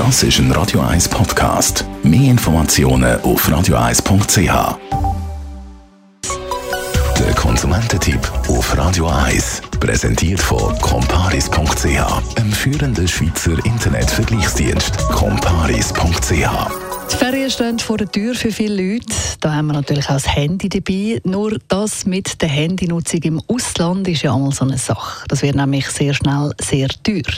Das ist ein Radio 1 Podcast. Mehr Informationen auf radio1.ch. Der Konsumententipp auf Radio 1 präsentiert von comparis.ch, einem führenden Schweizer Internetvergleichsdienst. comparis.ch die Ferien stehen vor der Tür für viele Leute. Da haben wir natürlich auch das Handy dabei. Nur das mit der Handynutzung im Ausland ist ja einmal so eine Sache. Das wird nämlich sehr schnell sehr teuer.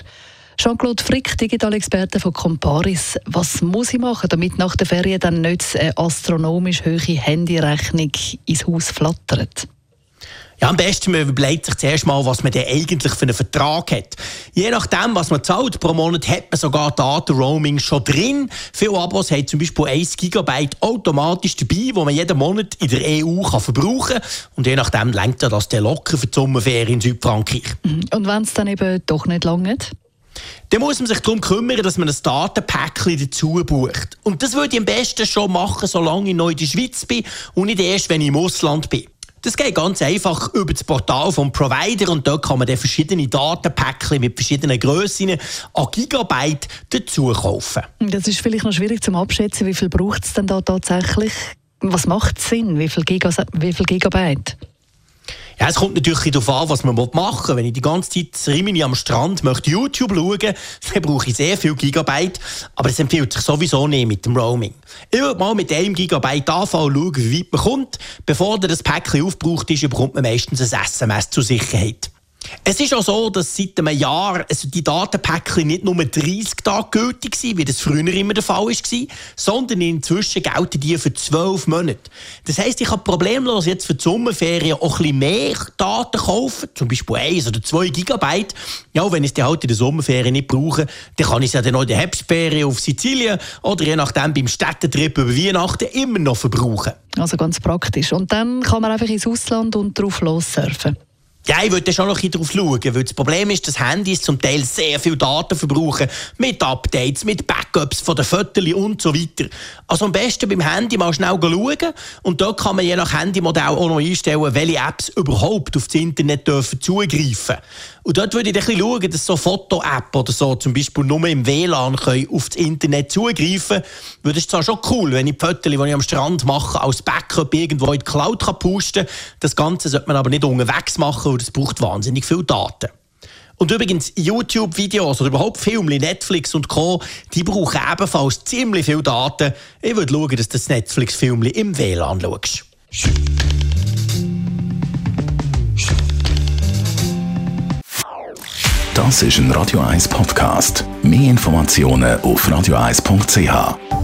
Jean-Claude Frick, Digitalexperte von Comparis. Was muss ich machen, damit nach der Ferien dann nicht eine astronomisch hohe Handyrechnung ins Haus flattert? Ja, am besten man überlegt sich zuerst mal, was man denn eigentlich für einen Vertrag hat. Je nachdem, was man zahlt pro Monat, hat man sogar Daten-Roaming schon drin. Viele Abos haben zum Beispiel 1 GB automatisch dabei, wo man jeden Monat in der EU kann verbrauchen kann. Und je nachdem lenkt das dann locker für die Sommerferien in Südfrankreich. Mhm. Und wenn es dann eben doch nicht lange dann muss man sich darum kümmern, dass man ein Datenpäckchen dazu bucht. Und das würde ich am besten schon machen, solange ich noch in der Schweiz bin und nicht erst, wenn ich im Ausland bin. Das geht ganz einfach über das Portal vom Provider und dort kann man dann verschiedene Datenpäckchen mit verschiedenen Grössen an Gigabyte dazu kaufen. Das ist vielleicht noch schwierig zum Abschätzen. Wie viel braucht es denn da tatsächlich? Was macht Sinn? Wie viel, Giga wie viel Gigabyte? Ja, es kommt natürlich darauf an, was man machen will. Wenn ich die ganze Zeit Rimini am Strand möchte YouTube schauen dann brauche ich sehr viel Gigabyte. Aber es empfiehlt sich sowieso nicht mit dem Roaming. Ich würde mal mit einem Gigabyte anfangen und schauen, wie weit man kommt. Bevor das Päckchen aufgebraucht ist, bekommt man meistens ein SMS zur Sicherheit. Es ist auch so, dass seit einem Jahr also die Datenpäckchen nicht nur 30 Tage gültig sind, wie das früher immer der Fall war, sondern inzwischen gelten die für 12 Monate. Das heisst, ich kann problemlos jetzt für die Sommerferien auch ein bisschen mehr Daten kaufen, zum Beispiel 1 oder 2 Gigabyte. Ja, wenn ich dann halt in der Sommerferien nicht brauche, dann kann ich es ja dann auch in der Herbstferien auf Sizilien oder je nachdem beim Städtetrip über Weihnachten immer noch verbrauchen. Also ganz praktisch. Und dann kann man einfach ins Ausland und drauf lossurfen. Ja, ich würde schon noch ein darauf schauen, weil das Problem ist, dass Handys zum Teil sehr viel Daten verbrauchen. Mit Updates, mit Backups von den Fotos und so weiter. Also am besten beim Handy mal schnell schauen. Und dort kann man je nach Handymodell auch noch einstellen, welche Apps überhaupt auf das Internet dürfen zugreifen Und dort würde ich ein bisschen schauen, dass so Foto-App oder so zum Beispiel nur im WLAN können auf das Internet zugreifen können. Weil das ist zwar schon cool, wenn ich die Fotos, die ich am Strand mache, als Backup irgendwo in die Cloud kann posten kann. Das Ganze sollte man aber nicht unterwegs machen und es braucht wahnsinnig viel Daten. Und übrigens, YouTube-Videos oder überhaupt Filme, Netflix und Co., die brauchen ebenfalls ziemlich viel Daten. Ich würde schauen, dass du das Netflix-Film im WLAN schaust. Das ist ein Radio 1 Podcast. Mehr Informationen auf radio1.ch.